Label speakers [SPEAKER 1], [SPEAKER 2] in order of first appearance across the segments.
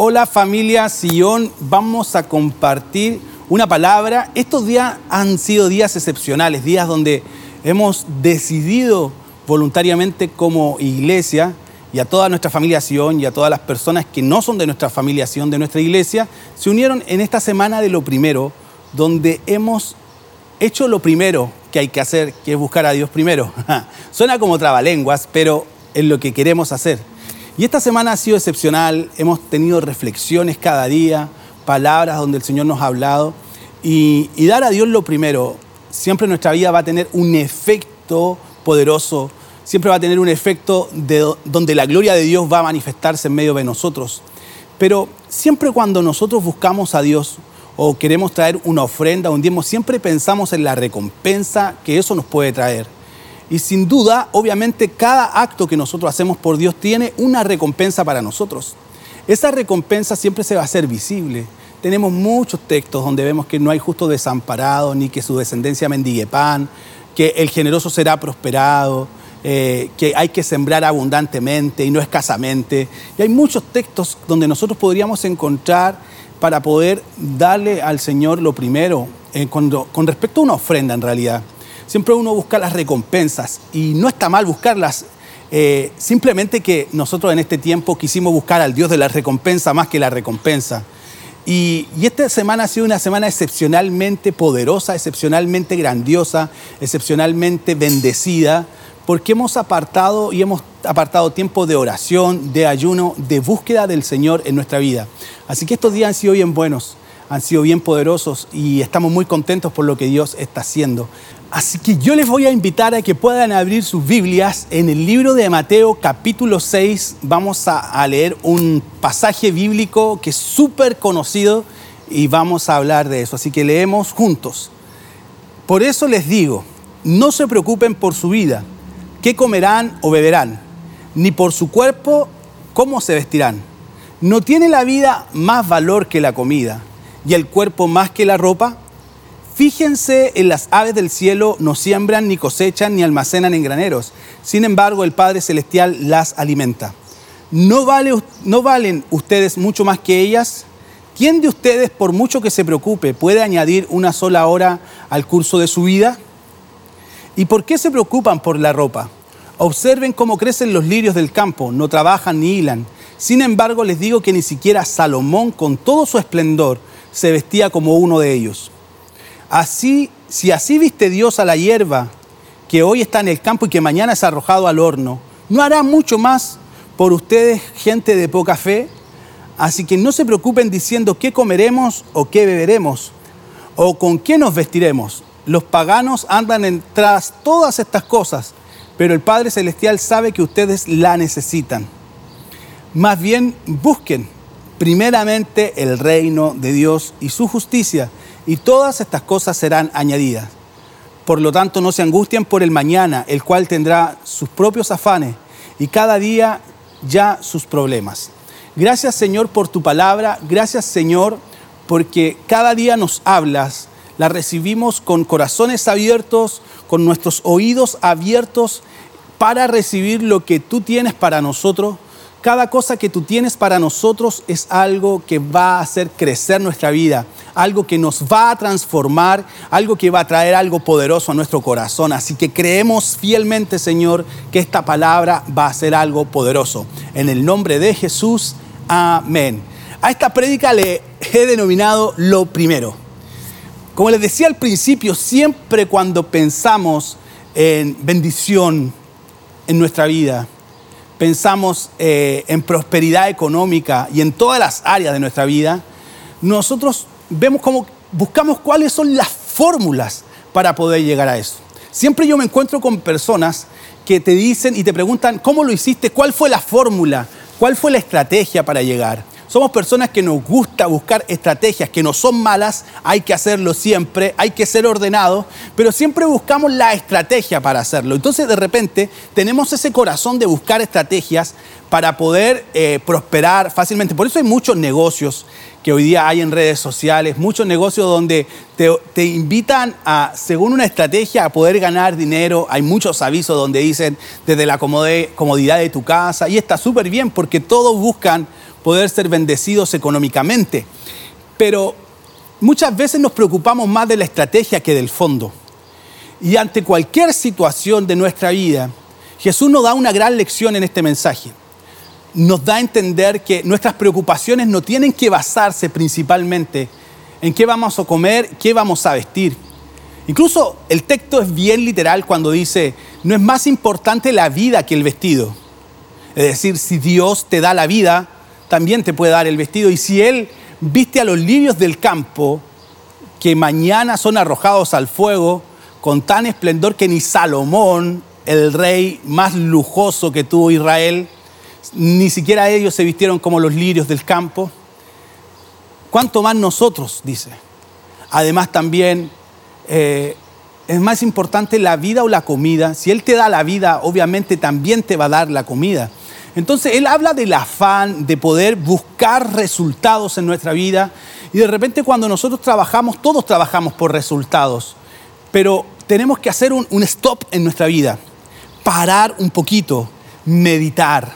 [SPEAKER 1] Hola familia Sion, vamos a compartir una palabra. Estos días han sido días excepcionales, días donde hemos decidido voluntariamente como iglesia y a toda nuestra familia Sion y a todas las personas que no son de nuestra familia Sion, de nuestra iglesia, se unieron en esta semana de lo primero, donde hemos hecho lo primero que hay que hacer, que es buscar a Dios primero. Suena como trabalenguas, pero es lo que queremos hacer. Y esta semana ha sido excepcional, hemos tenido reflexiones cada día, palabras donde el Señor nos ha hablado. Y, dar a Dios lo primero, siempre nuestra vida va a tener un efecto poderoso, siempre va a tener un efecto de, donde la gloria de Dios va a manifestarse en medio de nosotros. Pero siempre cuando nosotros buscamos a Dios o queremos traer una ofrenda, un diezmo, siempre pensamos en la recompensa que eso nos puede traer. Y sin duda, obviamente, cada acto que nosotros hacemos por Dios tiene una recompensa para nosotros. Esa recompensa siempre se va a hacer visible. Tenemos muchos textos donde vemos que no hay justo desamparado, ni que su descendencia mendigue pan, que el generoso será prosperado, eh, que hay que sembrar abundantemente y no escasamente. Y hay muchos textos donde nosotros podríamos encontrar para poder darle al Señor lo primero, eh, con respecto a una ofrenda en realidad siempre uno busca las recompensas y no está mal buscarlas. Eh, simplemente que nosotros en este tiempo quisimos buscar al Dios de la recompensa más que la recompensa. Y, y, esta semana ha sido una semana excepcionalmente poderosa, excepcionalmente grandiosa, excepcionalmente bendecida, porque hemos apartado y hemos apartado tiempo de oración, de ayuno, de búsqueda del Señor en nuestra vida. Así que estos días han sido bien buenos, han sido bien poderosos y estamos muy contentos por lo que Dios está haciendo. Así que yo les voy a invitar a que puedan abrir sus Biblias en el libro de Mateo capítulo 6. Vamos a, leer un pasaje bíblico que es súper conocido y vamos a hablar de eso. Así que leemos juntos. Por eso les digo, no se preocupen por su vida, qué comerán o beberán, ni por su cuerpo, cómo se vestirán. ¿No tiene la vida más valor que la comida y el cuerpo más que la ropa? Fíjense en las aves del cielo, no siembran, ni cosechan, ni almacenan en graneros. Sin embargo, el Padre Celestial las alimenta. ¿No, ¿No valen ustedes mucho más que ellas? ¿Quién de ustedes, por mucho que se preocupe, puede añadir una sola hora al curso de su vida? ¿Y por qué se preocupan por la ropa? Observen cómo crecen los lirios del campo, no trabajan ni hilan. Sin embargo, les digo que ni siquiera Salomón, con todo su esplendor, se vestía como uno de ellos. Así, si así viste Dios a la hierba que hoy está en el campo y que mañana es arrojado al horno, ¿no hará mucho más por ustedes, gente de poca fe? Así que no se preocupen diciendo qué comeremos o qué beberemos o con qué nos vestiremos. Los paganos andan en tras todas estas cosas, pero el Padre Celestial sabe que ustedes la necesitan. Más bien busquen primeramente el reino de Dios y su justicia y todas estas cosas serán añadidas. Por lo tanto, no se angustien por el mañana, el cual tendrá sus propios afanes y cada día ya sus problemas. Gracias Señor por tu palabra, gracias Señor porque cada día nos hablas, la recibimos con corazones abiertos, con nuestros oídos abiertos para recibir lo que tú tienes para nosotros cada cosa que tú tienes para nosotros es algo que va a hacer crecer nuestra vida, algo que nos va a transformar, algo que va a traer algo poderoso a nuestro corazón. Así que creemos fielmente, Señor, que esta palabra va a ser algo poderoso. En el nombre de Jesús, amén. A esta prédica le he denominado lo primero. Como les decía al principio, siempre cuando pensamos en bendición en nuestra vida, pensamos eh, en prosperidad económica y en todas las áreas de nuestra vida, nosotros vemos cómo buscamos cuáles son las fórmulas para poder llegar a eso. Siempre yo me encuentro con personas que te dicen y te preguntan, ¿cómo lo hiciste? ¿Cuál fue la fórmula? ¿Cuál fue la estrategia para llegar? Somos personas que nos gusta buscar estrategias que no son malas, hay que hacerlo siempre, hay que ser ordenados, pero siempre buscamos la estrategia para hacerlo. Entonces de repente tenemos ese corazón de buscar estrategias para poder eh, prosperar fácilmente. Por eso hay muchos negocios que hoy día hay en redes sociales, muchos negocios donde te, te, invitan a, según una estrategia, a poder ganar dinero. Hay muchos avisos donde dicen desde la comodidad de tu casa y está súper bien porque todos buscan poder ser bendecidos económicamente. Pero muchas veces nos preocupamos más de la estrategia que del fondo. Y ante cualquier situación de nuestra vida, Jesús nos da una gran lección en este mensaje. Nos da a entender que nuestras preocupaciones no tienen que basarse principalmente en qué vamos a comer, qué vamos a vestir. Incluso el texto es bien literal cuando dice, no es más importante la vida que el vestido. Es decir, si Dios te da la vida, también te puede dar el vestido. Y si Él viste a los lirios del campo, que mañana son arrojados al fuego, con tan esplendor que ni Salomón, el rey más lujoso que tuvo Israel, ni siquiera ellos se vistieron como los lirios del campo. ¿Cuánto más nosotros? Dice. Además también eh, es más importante la vida o la comida. Si Él te da la vida, obviamente también te va a dar la comida. Entonces Él habla del afán de poder buscar resultados en nuestra vida y de repente cuando nosotros trabajamos, todos trabajamos por resultados, pero tenemos que hacer un, stop en nuestra vida, parar un poquito, meditar,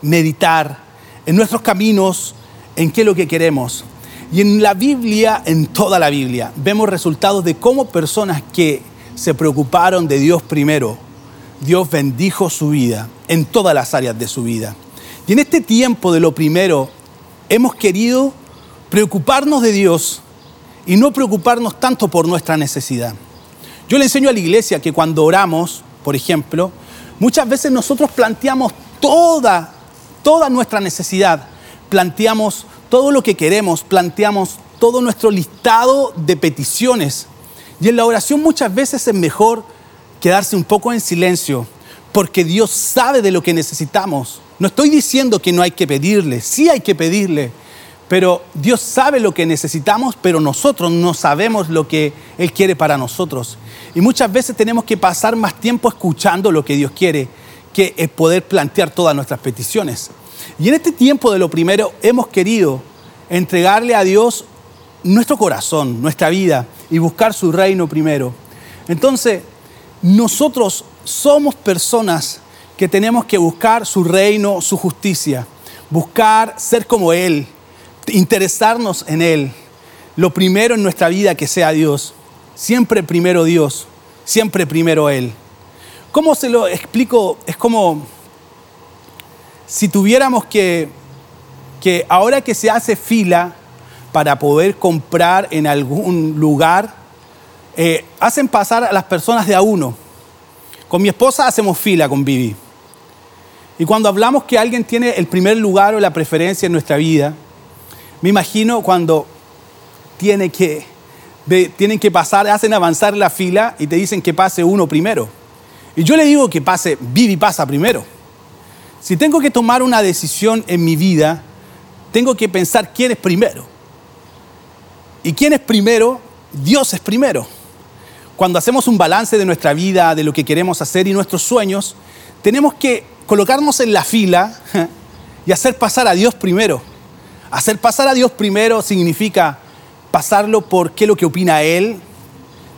[SPEAKER 1] meditar en nuestros caminos, en qué es lo que queremos. Y en la Biblia, en toda la Biblia, vemos resultados de cómo personas que se preocuparon de Dios primero, Dios bendijo su vida en todas las áreas de su vida. Y en este tiempo de lo primero, hemos querido preocuparnos de Dios y no preocuparnos tanto por nuestra necesidad. Yo le enseño a la iglesia que cuando oramos, por ejemplo, muchas veces nosotros planteamos toda, toda nuestra necesidad, planteamos todo lo que queremos, planteamos todo nuestro listado de peticiones. Y en la oración muchas veces es mejor quedarse un poco en silencio, porque Dios sabe de lo que necesitamos. No estoy diciendo que no hay que pedirle, sí hay que pedirle, pero Dios sabe lo que necesitamos, pero nosotros no sabemos lo que Él quiere para nosotros. Y muchas veces tenemos que pasar más tiempo escuchando lo que Dios quiere que poder plantear todas nuestras peticiones. Y en este tiempo de lo primero hemos querido entregarle a Dios nuestro corazón, nuestra vida y buscar su reino primero. Entonces, nosotros somos personas que tenemos que buscar su reino, su justicia, buscar ser como Él, interesarnos en Él. Lo primero en nuestra vida que sea Dios. Siempre primero Dios, siempre primero Él. ¿Cómo se lo explico? Es como si tuviéramos que, que ahora que se hace fila para poder comprar en algún lugar, eh, hacen pasar a las personas de a uno. Con mi esposa hacemos fila con Vivi. Y cuando hablamos que alguien tiene el primer lugar o la preferencia en nuestra vida, me imagino cuando tiene que, tienen que pasar, hacen avanzar la fila y te dicen que pase uno primero. Y yo le digo que pase, Vivi pasa primero. Si tengo que tomar una decisión en mi vida, tengo que pensar quién es primero. ¿Y quién es primero? Dios es primero. Cuando hacemos un balance de nuestra vida, de lo que queremos hacer y nuestros sueños, tenemos que colocarnos en la fila y hacer pasar a Dios primero. Hacer pasar a Dios primero significa pasarlo por qué lo que opina Él,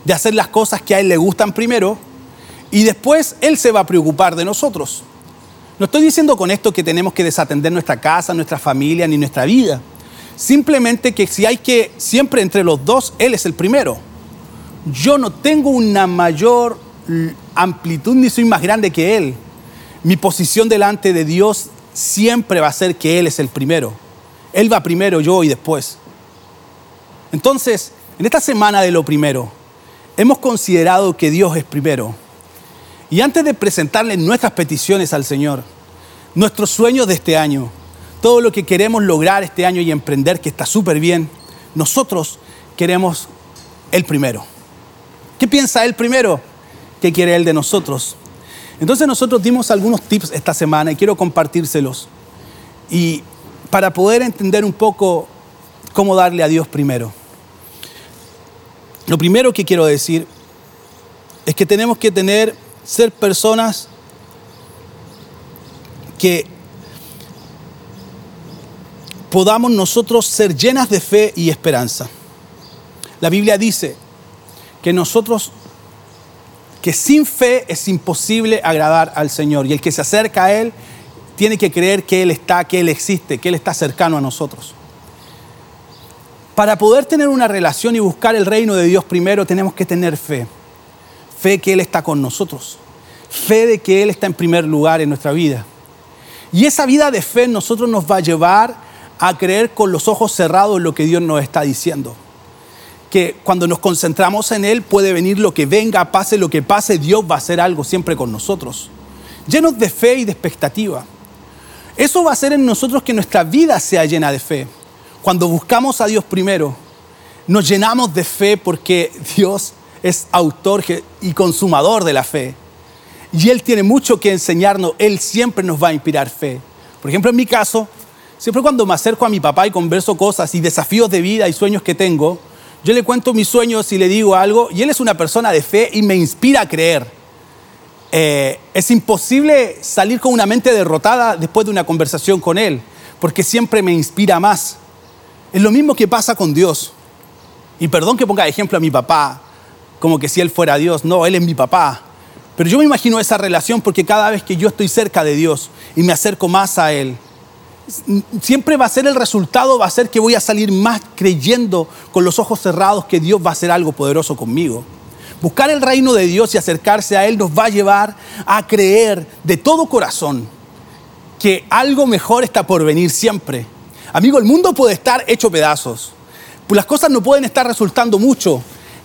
[SPEAKER 1] de hacer las cosas que a Él le gustan primero, y después Él se va a preocupar de nosotros. No estoy diciendo con esto que tenemos que desatender nuestra casa, nuestra familia ni nuestra vida. Simplemente que si hay que, siempre entre los dos, Él es el primero. Yo no tengo una mayor amplitud ni soy más grande que Él. Mi posición delante de Dios siempre va a ser que Él es el primero. Él va primero, yo y después. Entonces, en esta semana de lo primero, hemos considerado que Dios es primero. Y antes de presentarle nuestras peticiones al Señor, nuestros sueños de este año, todo lo que queremos lograr este año y emprender, que está súper bien, nosotros queremos el primero. ¿Qué piensa Él primero? ¿Qué quiere Él de nosotros? Entonces nosotros dimos algunos tips esta semana y quiero compartírselos. Y para poder entender un poco cómo darle a Dios primero. Lo primero que quiero decir es que tenemos que tener ser personas que podamos nosotros ser llenas de fe y esperanza. La Biblia dice que nosotros, que sin fe es imposible agradar al Señor y el que se acerca a Él tiene que creer que Él está, que Él existe, que Él está cercano a nosotros. Para poder tener una relación y buscar el reino de Dios primero tenemos que tener fe. Fe que Él está con nosotros. Fe de que Él está en primer lugar en nuestra vida. Y esa vida de fe en nosotros nos va a llevar a creer con los ojos cerrados lo que Dios nos está diciendo. Que cuando nos concentramos en Él puede venir lo que venga, pase lo que pase, Dios va a hacer algo siempre con nosotros. Llenos de fe y de expectativa. Eso va a hacer en nosotros que nuestra vida sea llena de fe. Cuando buscamos a Dios primero, nos llenamos de fe porque Dios es autor y consumador de la fe. Y Él tiene mucho que enseñarnos, Él siempre nos va a inspirar fe. Por ejemplo, en mi caso, siempre cuando me acerco a mi papá y converso cosas y desafíos de vida y sueños que tengo, yo le cuento mis sueños y le digo algo, y Él es una persona de fe y me inspira a creer. Eh, es imposible salir con una mente derrotada después de una conversación con Él, porque siempre me inspira más. Es lo mismo que pasa con Dios. Y perdón que ponga de ejemplo a mi papá, como que si Él fuera Dios. No, Él es mi papá. Pero yo me imagino esa relación porque cada vez que yo estoy cerca de Dios y me acerco más a Él, siempre va a ser el resultado, va a ser que voy a salir más creyendo con los ojos cerrados que Dios va a hacer algo poderoso conmigo. Buscar el reino de Dios y acercarse a Él nos va a llevar a creer de todo corazón que algo mejor está por venir siempre. Amigo, el mundo puede estar hecho pedazos. Las cosas no pueden estar resultando mucho,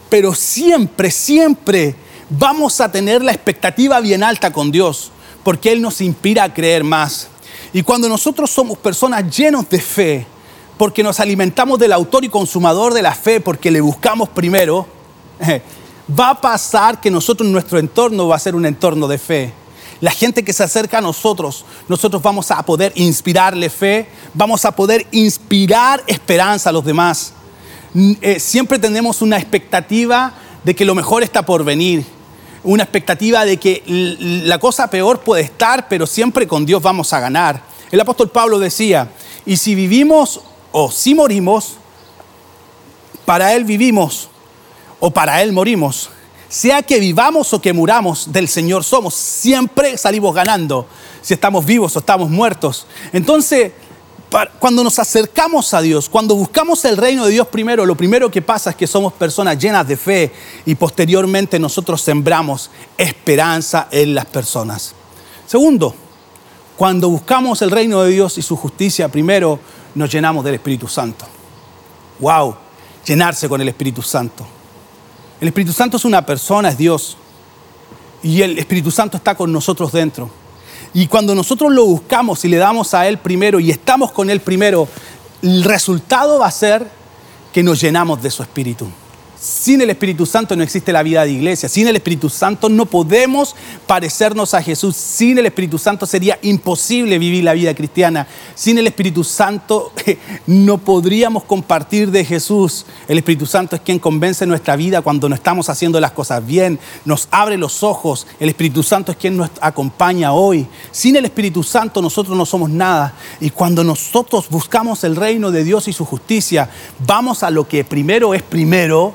[SPEAKER 1] pero siempre, siempre vamos a tener la expectativa bien alta con Dios, porque Él nos inspira a creer más. Y cuando nosotros somos personas llenos de fe, porque nos alimentamos del autor y consumador de la fe, porque le buscamos primero, va a pasar que nosotros, nuestro entorno va a ser un entorno de fe. La gente que se acerca a nosotros, nosotros vamos a poder inspirarle fe, vamos a poder inspirar esperanza a los demás. Eh, siempre tenemos una expectativa de que lo mejor está por venir una expectativa de que la cosa peor puede estar, pero siempre con Dios vamos a ganar. El apóstol Pablo decía, y si vivimos o si morimos, para Él vivimos o para Él morimos. Sea que vivamos o que muramos, del Señor somos. Siempre salimos ganando, si estamos vivos o estamos muertos. Entonces, cuando nos acercamos a Dios, cuando buscamos el reino de Dios primero, lo primero que pasa es que somos personas llenas de fe y posteriormente nosotros sembramos esperanza en las personas. Segundo, cuando buscamos el reino de Dios y su justicia, primero nos llenamos del Espíritu Santo. ¡Wow! Llenarse con el Espíritu Santo. El Espíritu Santo es una persona, es Dios. Y el Espíritu Santo está con nosotros dentro. Y cuando nosotros lo buscamos y le damos a Él primero y estamos con Él primero, el resultado va a ser que nos llenamos de su espíritu. Sin el Espíritu Santo no existe la vida de iglesia. Sin el Espíritu Santo no podemos parecernos a Jesús. Sin el Espíritu Santo sería imposible vivir la vida cristiana. Sin el Espíritu Santo no podríamos compartir de Jesús. El Espíritu Santo es quien convence nuestra vida cuando no estamos haciendo las cosas bien. Nos abre los ojos. El Espíritu Santo es quien nos acompaña hoy. Sin el Espíritu Santo nosotros no somos nada. Y cuando nosotros buscamos el reino de Dios y su justicia, vamos a lo que primero es primero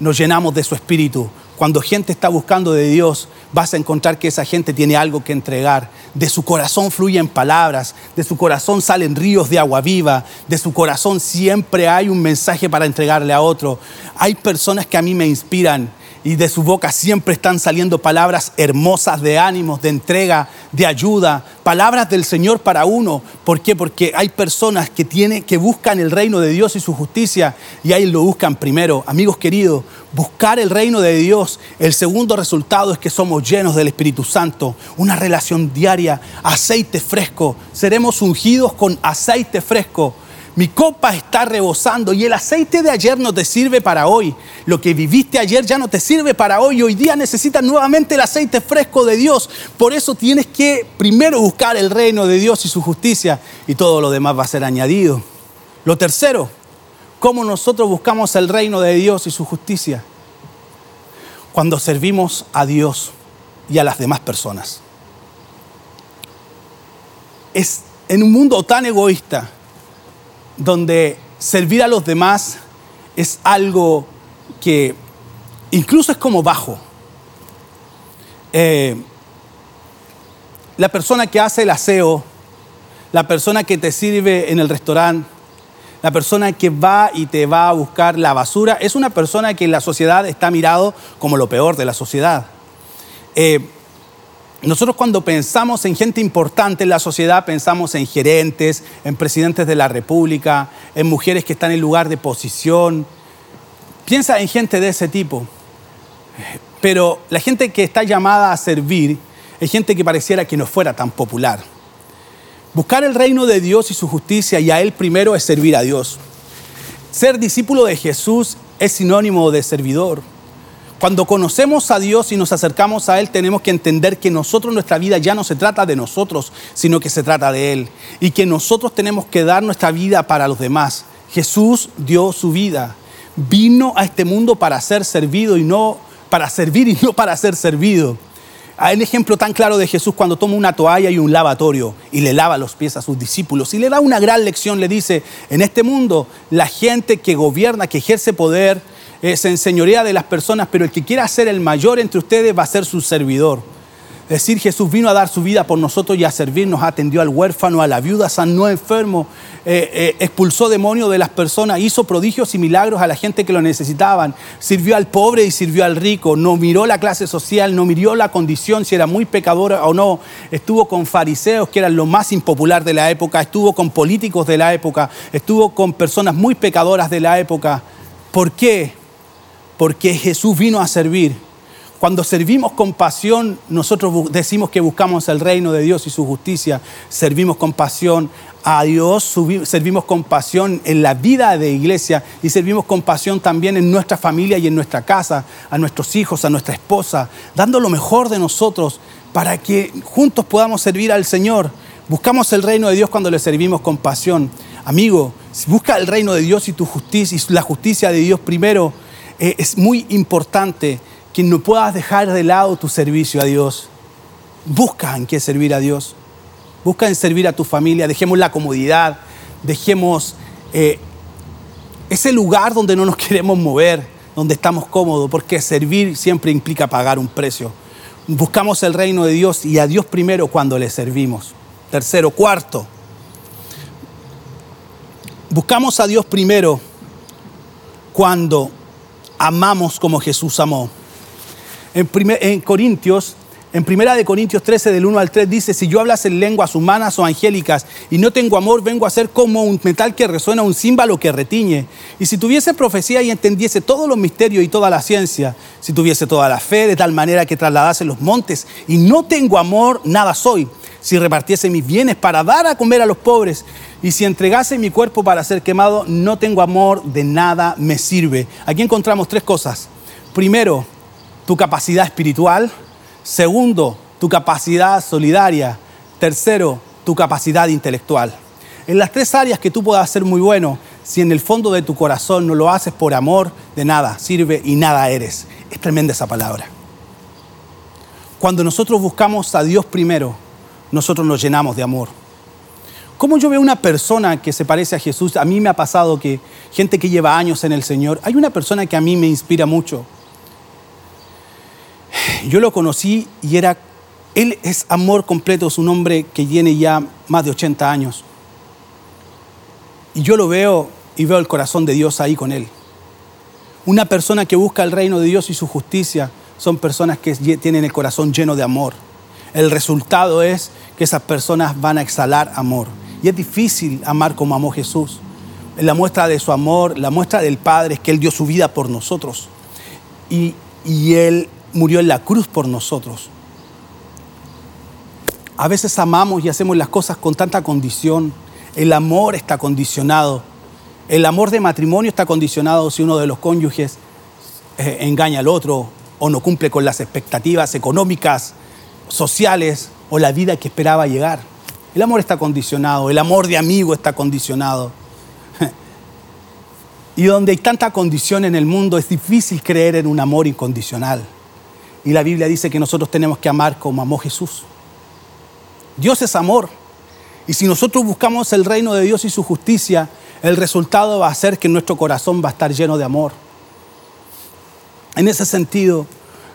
[SPEAKER 1] nos llenamos de su espíritu. Cuando gente está buscando de Dios, vas a encontrar que esa gente tiene algo que entregar. De su corazón fluyen palabras, de su corazón salen ríos de agua viva, de su corazón siempre hay un mensaje para entregarle a otro. Hay personas que a mí me inspiran y de su boca siempre están saliendo palabras hermosas de ánimos, de entrega, de ayuda, palabras del Señor para uno. ¿Por qué? Porque hay personas que, tienen, que buscan el reino de Dios y su justicia y ahí lo buscan primero. Amigos queridos, buscar el reino de Dios, el segundo resultado es que somos llenos del Espíritu Santo, una relación diaria, aceite fresco, seremos ungidos con aceite fresco mi copa está rebosando y el aceite de ayer no te sirve para hoy. Lo que viviste ayer ya no te sirve para hoy. Hoy día necesitas nuevamente el aceite fresco de Dios. Por eso tienes que primero buscar el reino de Dios y su justicia y todo lo demás va a ser añadido. Lo tercero, ¿cómo nosotros buscamos el reino de Dios y su justicia? Cuando servimos a Dios y a las demás personas. Es en un mundo tan egoísta donde servir a los demás es algo que incluso es como bajo. Eh, la persona que hace el aseo la persona que te sirve en el restaurante, la persona que va y te va a buscar la basura, es una persona que en la sociedad está mirado como lo peor de la sociedad. Eh, nosotros cuando pensamos en gente importante en la sociedad, pensamos en gerentes, en presidentes de la República, en mujeres que están en lugar de posición. Piensa en gente de ese tipo. Pero la gente que está llamada a servir es gente que pareciera que no fuera tan popular. Buscar el reino de Dios y su justicia y a Él primero es servir a Dios. Ser discípulo de Jesús es sinónimo de servidor. Cuando conocemos a Dios y nos acercamos a Él, tenemos que entender que nosotros, nuestra vida ya no se trata de nosotros, sino que se trata de Él. Y que nosotros tenemos que dar nuestra vida para los demás. Jesús dio su vida. Vino a este mundo para ser servido y no para servir y no para ser servido. Hay un ejemplo tan claro de Jesús cuando toma una toalla y un lavatorio y le lava los pies a sus discípulos y le da una gran lección, le dice, en este mundo la gente que gobierna, que ejerce poder, eh, se enseñorea de las personas, pero el que quiera ser el mayor entre ustedes va a ser su servidor. Es decir, Jesús vino a dar su vida por nosotros y a servirnos, atendió al huérfano, a la viuda, sanó enfermo, eh, eh, expulsó demonios de las personas, hizo prodigios y milagros a la gente que lo necesitaban, sirvió al pobre y sirvió al rico, no miró la clase social, no miró la condición, si era muy pecador o no, estuvo con fariseos que eran lo más impopular de la época, estuvo con políticos de la época, estuvo con personas muy pecadoras de la época. ¿Por qué? Porque Jesús vino a servir cuando servimos con pasión, nosotros decimos que buscamos el reino de Dios y su justicia. Servimos con pasión a Dios, servimos con pasión en la vida de iglesia y servimos con pasión también en nuestra familia y en nuestra casa, a nuestros hijos, a nuestra esposa, dando lo mejor de nosotros para que juntos podamos servir al Señor. Buscamos el reino de Dios cuando le servimos con pasión. Amigo, busca el reino de Dios y tu justicia y la justicia de Dios primero. Eh, es muy importante que no puedas dejar de lado tu servicio a Dios. Busca en qué servir a Dios. Busca en servir a tu familia. Dejemos la comodidad. Dejemos eh, ese lugar donde no nos queremos mover, donde estamos cómodos, porque servir siempre implica pagar un precio. Buscamos el reino de Dios y a Dios primero cuando le servimos. Tercero, cuarto. Buscamos a Dios primero cuando amamos como Jesús amó. En, Corintios, en primera de Corintios 13, del 1 al 3, dice, si yo hablase en lenguas humanas o angélicas y no tengo amor, vengo a ser como un metal que resuena, un címbalo que retiñe. Y si tuviese profecía y entendiese todos los misterios y toda la ciencia, si tuviese toda la fe de tal manera que trasladase los montes y no tengo amor, nada soy. Si repartiese mis bienes para dar a comer a los pobres y si entregase mi cuerpo para ser quemado, no tengo amor, de nada me sirve. Aquí encontramos tres cosas. Primero, tu capacidad espiritual. Segundo, tu capacidad solidaria. Tercero, tu capacidad intelectual. En las tres áreas que tú puedas ser muy bueno, si en el fondo de tu corazón no lo haces por amor, de nada sirve y nada eres. Es tremenda esa palabra. Cuando nosotros buscamos a Dios primero, nosotros nos llenamos de amor. ¿Cómo yo veo una persona que se parece a Jesús? A mí me ha pasado que gente que lleva años en el Señor, hay una persona que a mí me inspira mucho yo lo conocí y era, él es amor completo, es un hombre que tiene ya más de 80 años. Y yo lo veo y veo el corazón de Dios ahí con él. Una persona que busca el reino de Dios y su justicia son personas que tienen el corazón lleno de amor. El resultado es que esas personas van a exhalar amor. Y es difícil amar como amó Jesús. La muestra de su amor, la muestra del Padre es que Él dio su vida por nosotros. Y, y Él murió en la cruz por nosotros. A veces amamos y hacemos las cosas con tanta condición. El amor está condicionado. El amor de matrimonio está condicionado si uno de los cónyuges eh, engaña al otro o no cumple con las expectativas económicas, sociales o la vida que esperaba llegar. El amor está condicionado, el amor de amigo está condicionado. Y donde hay tanta condición en el mundo es difícil creer en un amor incondicional. Y la Biblia dice que nosotros tenemos que amar como amó Jesús. Dios es amor. Y si nosotros buscamos el reino de Dios y su justicia, el resultado va a ser que nuestro corazón va a estar lleno de amor. En ese sentido,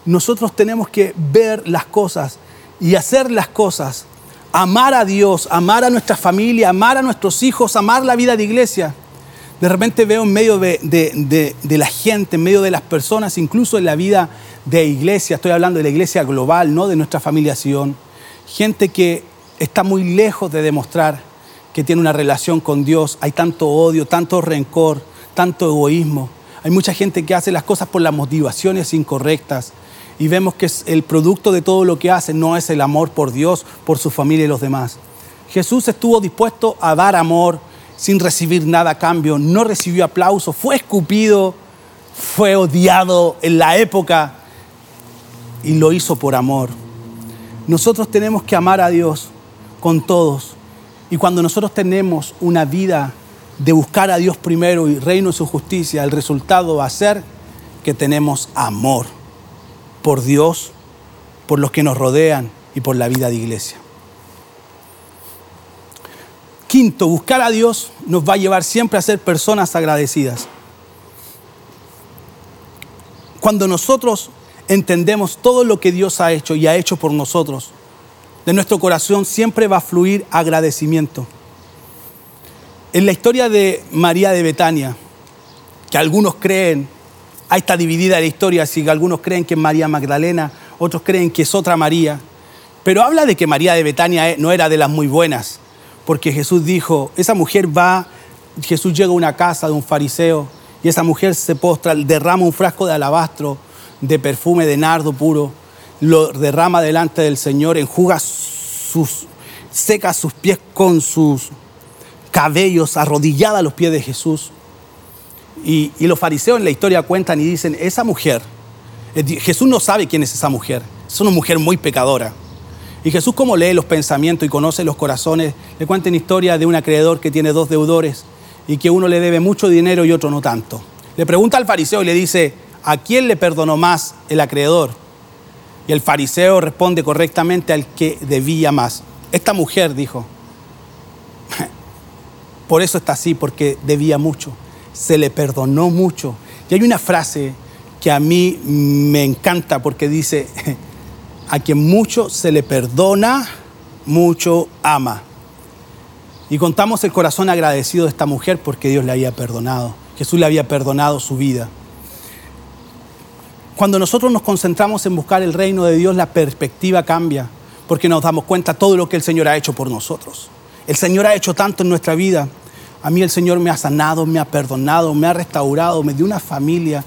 [SPEAKER 1] nosotros tenemos que ver las cosas y hacer las cosas amar a Dios, amar a nuestra familia, amar a nuestros hijos, amar la vida de iglesia. De repente veo en medio de, de, la gente, en medio de las personas, incluso en la vida de iglesia, estoy hablando de la iglesia global, no de nuestra familia Sion, gente que está muy lejos de demostrar que tiene una relación con Dios. Hay tanto odio, tanto rencor, tanto egoísmo. Hay mucha gente que hace las cosas por las motivaciones incorrectas y vemos que el producto de todo lo que hace no es el amor por Dios, por su familia y los demás. Jesús estuvo dispuesto a dar amor sin recibir nada a cambio, no recibió aplauso, fue escupido, fue odiado en la época y lo hizo por amor. Nosotros tenemos que amar a Dios con todos. Y cuando nosotros tenemos una vida de buscar a Dios primero y reino y su justicia, el resultado va a ser que tenemos amor por Dios, por los que nos rodean y por la vida de iglesia. Quinto, buscar a Dios nos va a llevar siempre a ser personas agradecidas. Cuando nosotros entendemos todo lo que Dios ha hecho y ha hecho por nosotros, de nuestro corazón siempre va a fluir agradecimiento. En la historia de María de Betania, que algunos creen, ahí está dividida la historia, que algunos creen que es María Magdalena, otros creen que es otra María, pero habla de que María de Betania eh, no era de las muy buenas, porque Jesús dijo, esa mujer va, Jesús llega a una casa de un fariseo y esa mujer se postra, derrama un frasco de alabastro, de perfume de nardo puro, lo derrama delante del Señor, enjuga sus, seca sus pies con sus cabellos, arrodillada a los pies de Jesús. Y, los fariseos en la historia cuentan y dicen, esa mujer, eh, Jesús no sabe quién es esa mujer, es una mujer muy pecadora. Y Jesús como lee los pensamientos y conoce los corazones, le cuenta una historia de un acreedor que tiene dos deudores y que uno le debe mucho dinero y otro no tanto. Le pregunta al fariseo y le dice, ¿a quién le perdonó más el acreedor? Y el fariseo responde correctamente al que debía más. Esta mujer dijo, por eso está así, porque debía mucho, se le perdonó mucho. Y hay una frase que a mí me encanta porque dice, a quien mucho se le perdona, mucho ama. Y contamos el corazón agradecido de esta mujer porque Dios le había perdonado. Jesús le había perdonado su vida. Cuando nosotros nos concentramos en buscar el reino de Dios, la perspectiva cambia, porque nos damos cuenta todo lo que el Señor ha hecho por nosotros. El Señor ha hecho tanto en nuestra vida. A mí el Señor me ha sanado, me ha perdonado, me ha restaurado, me dio una familia.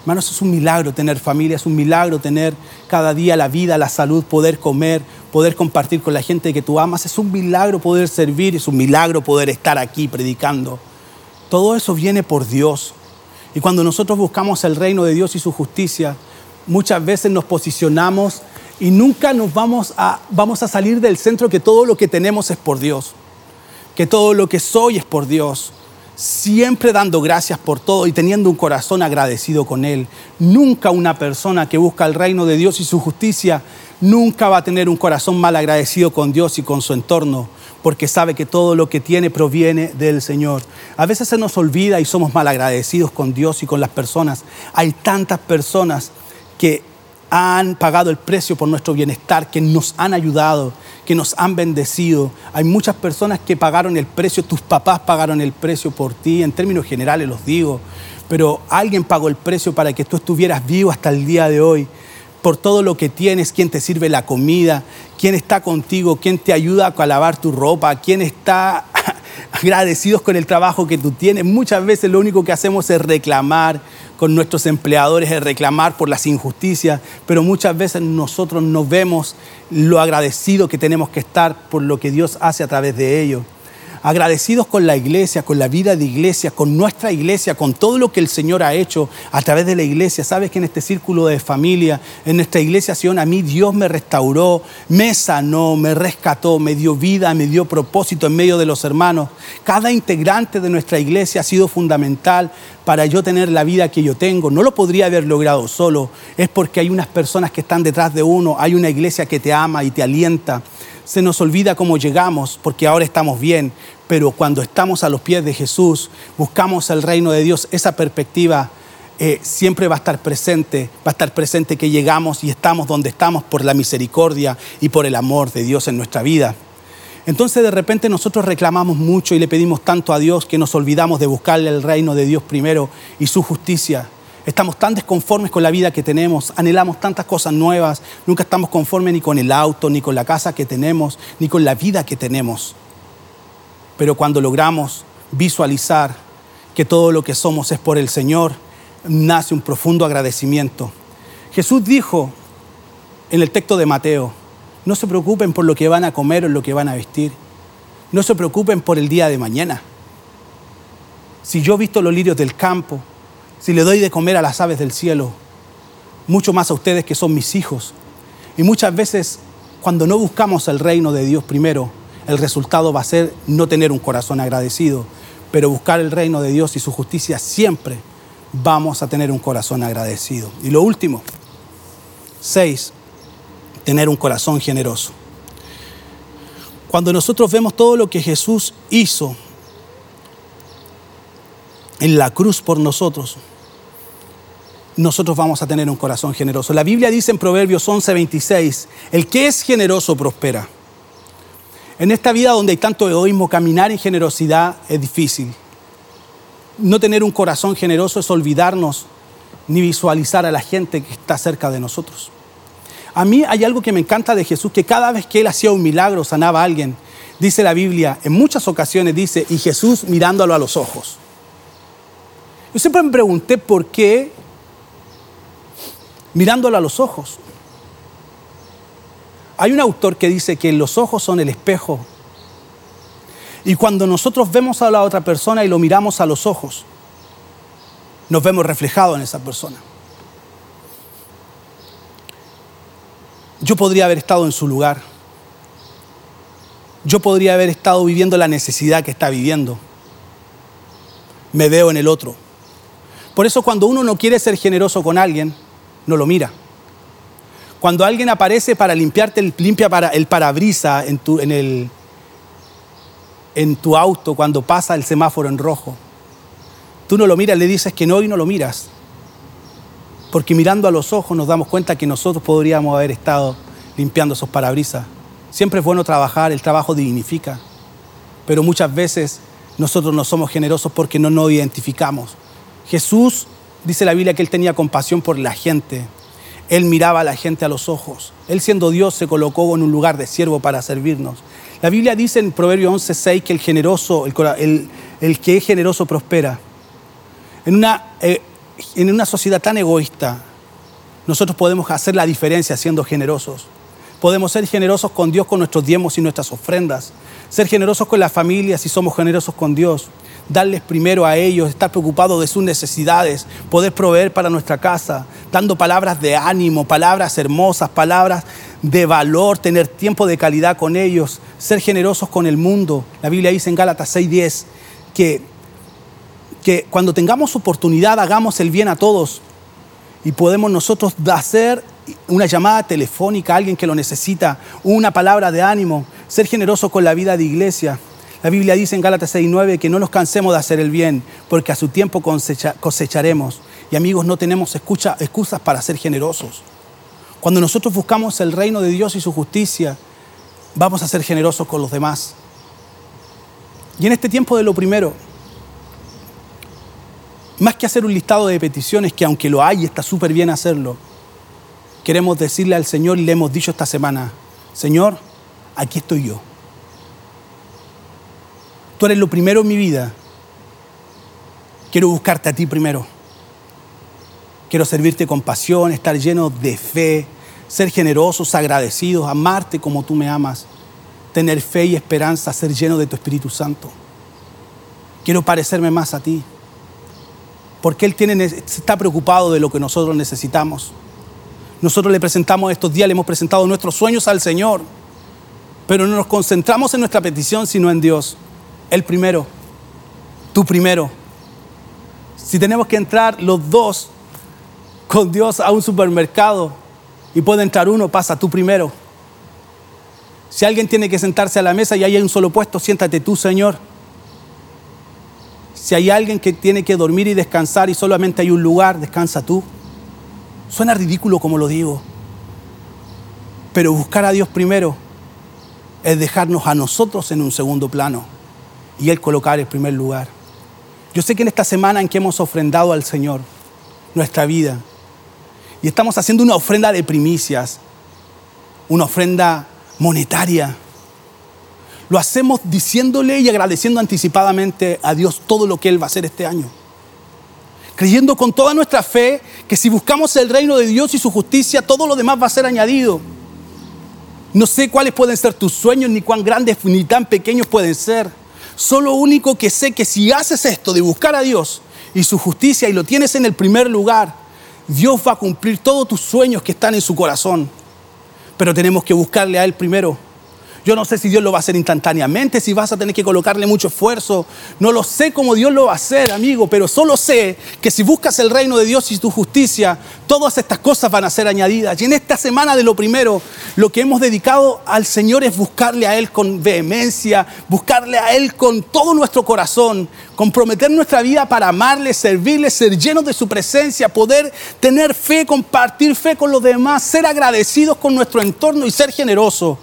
[SPEAKER 1] Hermanos, es un milagro tener familia, es un milagro tener cada día la vida, la salud, poder comer, poder compartir con la gente que tú amas. Es un milagro poder servir, es un milagro poder estar aquí predicando. Todo eso viene por Dios. Y cuando nosotros buscamos el reino de Dios y su justicia, muchas veces nos posicionamos y nunca nos vamos a, vamos a salir del centro que todo lo que tenemos es por Dios, que todo lo que soy es por Dios, siempre dando gracias por todo y teniendo un corazón agradecido con Él. Nunca una persona que busca el reino de Dios y su justicia, nunca va a tener un corazón mal agradecido con Dios y con su entorno porque sabe que todo lo que tiene proviene del Señor. A veces se nos olvida y somos mal agradecidos con Dios y con las personas. Hay tantas personas que han pagado el precio por nuestro bienestar, que nos han ayudado, que nos han bendecido. Hay muchas personas que pagaron el precio, tus papás pagaron el precio por ti, en términos generales los digo, pero alguien pagó el precio para que tú estuvieras vivo hasta el día de hoy por todo lo que tienes, quién te sirve la comida, quién está contigo, quién te ayuda a lavar tu ropa, quién está agradecidos con el trabajo que tú tienes. Muchas veces lo único que hacemos es reclamar con nuestros empleadores, es reclamar por las injusticias, pero muchas veces nosotros no vemos lo agradecido que tenemos que estar por lo que Dios hace a través de ellos agradecidos con la iglesia, con la vida de iglesia, con nuestra iglesia, con todo lo que el Señor ha hecho a través de la iglesia. Sabes que en este círculo de familia, en nuestra iglesia Sion, a mí Dios me restauró, me sanó, me rescató, me dio vida, me dio propósito en medio de los hermanos. Cada integrante de nuestra iglesia ha sido fundamental para yo tener la vida que yo tengo. No lo podría haber logrado solo, es porque hay unas personas que están detrás de uno, hay una iglesia que te ama y te alienta se nos olvida cómo llegamos, porque ahora estamos bien, pero cuando estamos a los pies de Jesús, buscamos el reino de Dios, esa perspectiva eh, siempre va a estar presente, va a estar presente que llegamos y estamos donde estamos por la misericordia y por el amor de Dios en nuestra vida. Entonces de repente nosotros reclamamos mucho y le pedimos tanto a Dios que nos olvidamos de buscarle el reino de Dios primero y su justicia. Estamos tan desconformes con la vida que tenemos, anhelamos tantas cosas nuevas, nunca estamos conformes ni con el auto, ni con la casa que tenemos, ni con la vida que tenemos. Pero cuando logramos visualizar que todo lo que somos es por el Señor, nace un profundo agradecimiento. Jesús dijo en el texto de Mateo, no se preocupen por lo que van a comer o lo que van a vestir. No se preocupen por el día de mañana. Si yo he visto los lirios del campo, si le doy de comer a las aves del cielo, mucho más a ustedes que son mis hijos. Y muchas veces cuando no buscamos el reino de Dios primero, el resultado va a ser no tener un corazón agradecido, pero buscar el reino de Dios y su justicia siempre vamos a tener un corazón agradecido. Y lo último, seis, tener un corazón generoso. Cuando nosotros vemos todo lo que Jesús hizo en la cruz por nosotros, nosotros vamos a tener un corazón generoso. La Biblia dice en Proverbios 11:26, el que es generoso prospera. En esta vida donde hay tanto egoísmo, caminar en generosidad es difícil. No tener un corazón generoso es olvidarnos ni visualizar a la gente que está cerca de nosotros. A mí hay algo que me encanta de Jesús, que cada vez que él hacía un milagro, sanaba a alguien, dice la Biblia, en muchas ocasiones dice, y Jesús mirándolo a los ojos. Yo siempre me pregunté por qué mirándolo a los ojos. Hay un autor que dice que los ojos son el espejo. Y cuando nosotros vemos a la otra persona y lo miramos a los ojos, nos vemos reflejados en esa persona. Yo podría haber estado en su lugar. Yo podría haber estado viviendo la necesidad que está viviendo. Me veo en el otro. Por eso cuando uno no quiere ser generoso con alguien, no lo mira. Cuando alguien aparece para limpiarte, limpia para el parabrisa en tu, en, el, en tu auto cuando pasa el semáforo en rojo, tú no lo miras, le dices que no y no lo miras. Porque mirando a los ojos nos damos cuenta que nosotros podríamos haber estado limpiando esos parabrisas. Siempre es bueno trabajar, el trabajo dignifica. Pero muchas veces nosotros no somos generosos porque no nos identificamos. Jesús dice la Biblia que él tenía compasión por la gente. Él miraba a la gente a los ojos. Él siendo Dios se colocó en un lugar de siervo para servirnos. La Biblia dice en Proverbio 11:6 que el generoso, el, que es generoso prospera. En una, eh, en una sociedad tan egoísta, nosotros podemos hacer la diferencia siendo generosos. Podemos ser generosos con Dios con nuestros diezmos y nuestras ofrendas. Ser generosos con las familias si somos generosos con Dios. Darles primero a ellos, estar preocupados de sus necesidades, poder proveer para nuestra casa, dando palabras de ánimo, palabras hermosas, palabras de valor, tener tiempo de calidad con ellos, ser generosos con el mundo. La Biblia dice en Gálatas 6:10 que que cuando tengamos oportunidad hagamos el bien a todos y podemos nosotros hacer una llamada telefónica a alguien que lo necesita, una palabra de ánimo, ser generoso con la vida de iglesia. La Biblia dice en Gálatas 6:9 que no nos cansemos de hacer el bien, porque a su tiempo cosecharemos. Y amigos, no tenemos excusas para ser generosos. Cuando nosotros buscamos el reino de Dios y su justicia, vamos a ser generosos con los demás. Y en este tiempo de lo primero, más que hacer un listado de peticiones, que aunque lo hay, está súper bien hacerlo, queremos decirle al Señor y le hemos dicho esta semana, Señor, aquí estoy yo. Tú eres lo primero en mi vida. Quiero buscarte a ti primero. Quiero servirte con pasión, estar lleno de fe, ser generosos, agradecidos, amarte como tú me amas, tener fe y esperanza, ser lleno de tu Espíritu Santo. Quiero parecerme más a ti porque Él tiene, está preocupado de lo que nosotros necesitamos. Nosotros le presentamos estos días, le hemos presentado nuestros sueños al Señor, pero no nos concentramos en nuestra petición, sino en Dios. El primero, tú primero. Si tenemos que entrar los dos con Dios a un supermercado y puede entrar uno, pasa tú primero. Si alguien tiene que sentarse a la mesa y hay un solo puesto, siéntate tú, Señor. Si hay alguien que tiene que dormir y descansar y solamente hay un lugar, descansa tú. Suena ridículo como lo digo, pero buscar a Dios primero es dejarnos a nosotros en un segundo plano y Él colocar el primer lugar. Yo sé que en esta semana en que hemos ofrendado al Señor nuestra vida y estamos haciendo una ofrenda de primicias, una ofrenda monetaria, lo hacemos diciéndole y agradeciendo anticipadamente a Dios todo lo que Él va a hacer este año. Creyendo con toda nuestra fe que si buscamos el reino de Dios y su justicia, todo lo demás va a ser añadido. No sé cuáles pueden ser tus sueños, ni cuán grandes ni tan pequeños pueden ser. Solo único que sé que si haces esto de buscar a Dios y su justicia y lo tienes en el primer lugar, Dios va a cumplir todos tus sueños que están en su corazón. Pero tenemos que buscarle a Él primero. Yo no sé si Dios lo va a hacer instantáneamente, si vas a tener que colocarle mucho esfuerzo. No lo sé cómo Dios lo va a hacer, amigo, pero solo sé que si buscas el reino de Dios y tu justicia, todas estas cosas van a ser añadidas. Y en esta semana de lo primero, lo que hemos dedicado al Señor es buscarle a Él con vehemencia, buscarle a Él con todo nuestro corazón, comprometer nuestra vida para amarle, servirle, ser llenos de su presencia, poder tener fe, compartir fe con los demás, ser agradecidos con nuestro entorno y ser generosos.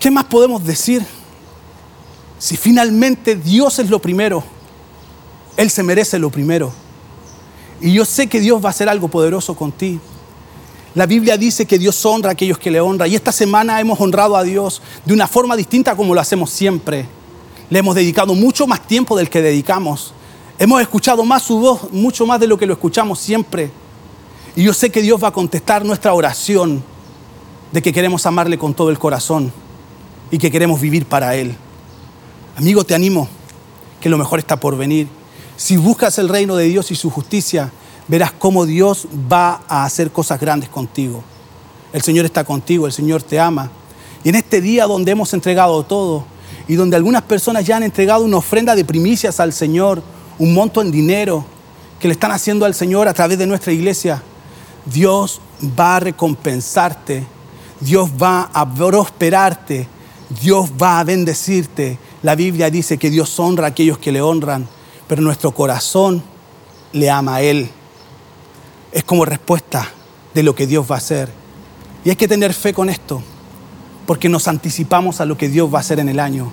[SPEAKER 1] ¿Qué más podemos decir? Si finalmente Dios es lo primero, Él se merece lo primero. Y yo sé que Dios va a hacer algo poderoso con ti. La Biblia dice que Dios honra a aquellos que le honran. Y esta semana hemos honrado a Dios de una forma distinta como lo hacemos siempre. Le hemos dedicado mucho más tiempo del que dedicamos. Hemos escuchado más su voz, mucho más de lo que lo escuchamos siempre. Y yo sé que Dios va a contestar nuestra oración de que queremos amarle con todo el corazón y que queremos vivir para Él. Amigo, te animo que lo mejor está por venir. Si buscas el reino de Dios y su justicia, verás cómo Dios va a hacer cosas grandes contigo. El Señor está contigo, el Señor te ama. Y en este día donde hemos entregado todo y donde algunas personas ya han entregado una ofrenda de primicias al Señor, un monto en dinero que le están haciendo al Señor a través de nuestra iglesia, Dios va a recompensarte, Dios va a prosperarte Dios va a bendecirte. La Biblia dice que Dios honra a aquellos que le honran, pero nuestro corazón le ama a Él. Es como respuesta de lo que Dios va a hacer. Y hay que tener fe con esto, porque nos anticipamos a lo que Dios va a hacer en el año.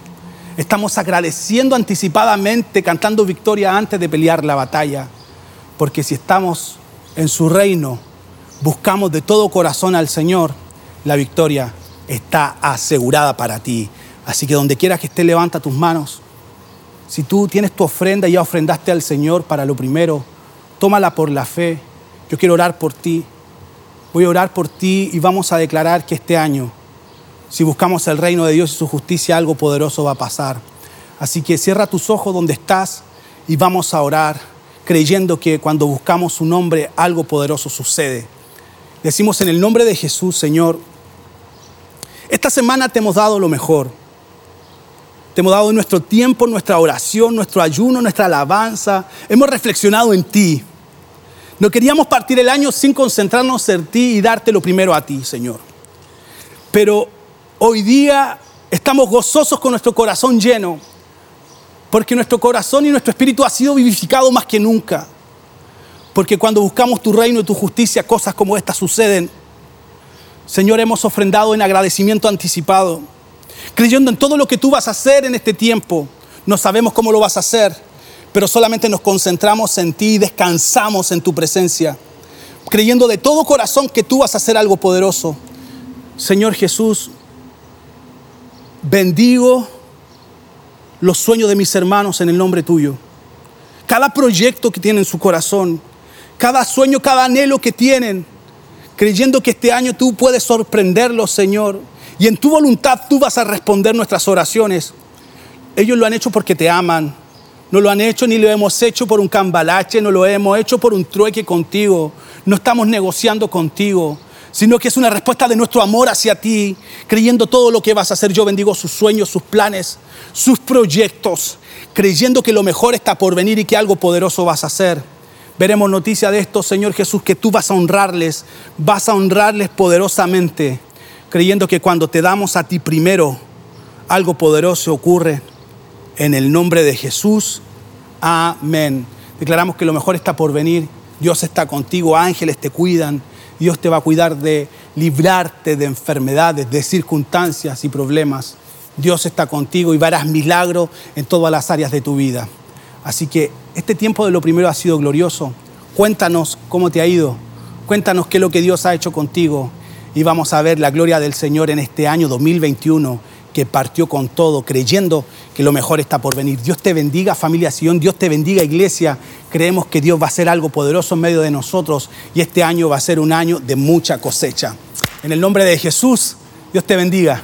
[SPEAKER 1] Estamos agradeciendo anticipadamente, cantando victoria antes de pelear la batalla, porque si estamos en su reino, buscamos de todo corazón al Señor, la victoria está asegurada para ti. Así que donde quieras que esté, levanta tus manos. Si tú tienes tu ofrenda y ya ofrendaste al Señor para lo primero, tómala por la fe. Yo quiero orar por ti. Voy a orar por ti y vamos a declarar que este año, si buscamos el reino de Dios y su justicia, algo poderoso va a pasar. Así que cierra tus ojos donde estás y vamos a orar, creyendo que cuando buscamos su nombre, algo poderoso sucede. Decimos en el nombre de Jesús, Señor, esta semana te hemos dado lo mejor. Te hemos dado nuestro tiempo, nuestra oración, nuestro ayuno, nuestra alabanza. Hemos reflexionado en ti. No queríamos partir el año sin concentrarnos en ti y darte lo primero a ti, Señor. Pero hoy día estamos gozosos con nuestro corazón lleno, porque nuestro corazón y nuestro espíritu ha sido vivificado más que nunca. Porque cuando buscamos tu reino y tu justicia, cosas como estas suceden. Señor, hemos ofrendado en agradecimiento anticipado, creyendo en todo lo que tú vas a hacer en este tiempo. No sabemos cómo lo vas a hacer, pero solamente nos concentramos en ti y descansamos en tu presencia, creyendo de todo corazón que tú vas a hacer algo poderoso. Señor Jesús, bendigo los sueños de mis hermanos en el nombre tuyo. Cada proyecto que tienen en su corazón, cada sueño, cada anhelo que tienen creyendo que este año tú puedes sorprenderlos, Señor, y en tu voluntad tú vas a responder nuestras oraciones. Ellos lo han hecho porque te aman. No lo han hecho ni lo hemos hecho por un cambalache, no lo hemos hecho por un trueque contigo. No estamos negociando contigo, sino que es una respuesta de nuestro amor hacia ti, creyendo todo lo que vas a hacer. Yo bendigo sus sueños, sus planes, sus proyectos, creyendo que lo mejor está por venir y que algo poderoso vas a hacer. Veremos noticia de esto, Señor Jesús, que tú vas a honrarles, vas a honrarles poderosamente, creyendo que cuando te damos a ti primero, algo poderoso ocurre. En el nombre de Jesús, amén. Declaramos que lo mejor está por venir. Dios está contigo, ángeles te cuidan. Dios te va a cuidar de, librarte de enfermedades, de circunstancias y problemas. Dios está contigo y verás milagros en todas las áreas de tu vida. Así que este tiempo de lo primero ha sido glorioso. Cuéntanos cómo te ha ido. Cuéntanos qué es lo que Dios ha hecho contigo. Y vamos a ver la gloria del Señor en este año 2021 que partió con todo, creyendo que lo mejor está por venir. Dios te bendiga, familia Sion, Dios te bendiga, iglesia. Creemos que Dios va a hacer algo poderoso en medio de nosotros y este año va a ser un año de mucha cosecha. En el nombre de Jesús, Dios te bendiga.